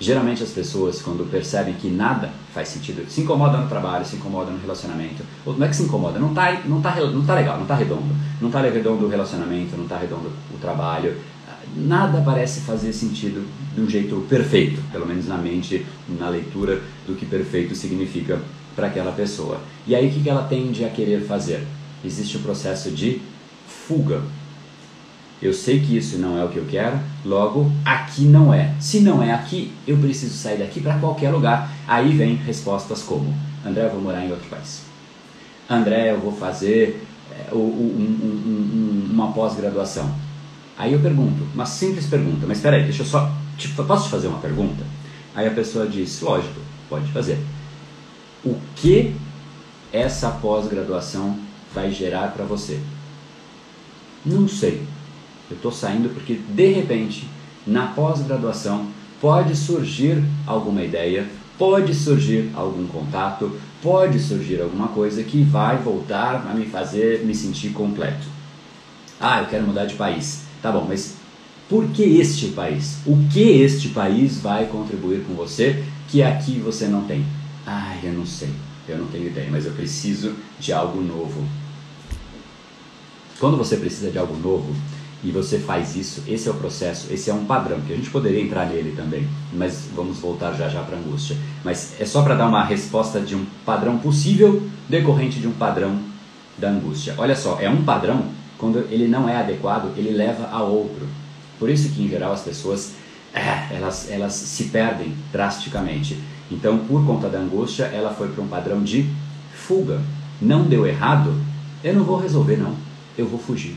Geralmente as pessoas, quando percebem que nada faz sentido, se incomodam no trabalho, se incomodam no relacionamento, ou não é que se incomoda, não está não tá, não tá legal, não está redondo, não está redondo o relacionamento, não está redondo o trabalho, nada parece fazer sentido de um jeito perfeito, pelo menos na mente, na leitura do que perfeito significa para aquela pessoa. E aí o que ela tende a querer fazer? Existe o processo de fuga, eu sei que isso não é o que eu quero, logo aqui não é. Se não é aqui, eu preciso sair daqui para qualquer lugar. Aí vem respostas como: André, eu vou morar em outro país. André, eu vou fazer é, um, um, um, uma pós-graduação. Aí eu pergunto, uma simples pergunta, mas espera aí, deixa eu só. Te, posso te fazer uma pergunta? Aí a pessoa diz: Lógico, pode fazer. O que essa pós-graduação vai gerar para você? Não sei eu estou saindo porque de repente, na pós-graduação, pode surgir alguma ideia, pode surgir algum contato, pode surgir alguma coisa que vai voltar a me fazer me sentir completo. Ah, eu quero mudar de país. Tá bom, mas por que este país? O que este país vai contribuir com você que aqui você não tem? Ah, eu não sei, eu não tenho ideia, mas eu preciso de algo novo. Quando você precisa de algo novo, e você faz isso, esse é o processo, esse é um padrão, que a gente poderia entrar nele também, mas vamos voltar já já para a angústia. Mas é só para dar uma resposta de um padrão possível decorrente de um padrão da angústia. Olha só, é um padrão, quando ele não é adequado, ele leva a outro. Por isso que em geral as pessoas é, elas, elas se perdem drasticamente. Então, por conta da angústia, ela foi para um padrão de fuga. Não deu errado, eu não vou resolver não, eu vou fugir.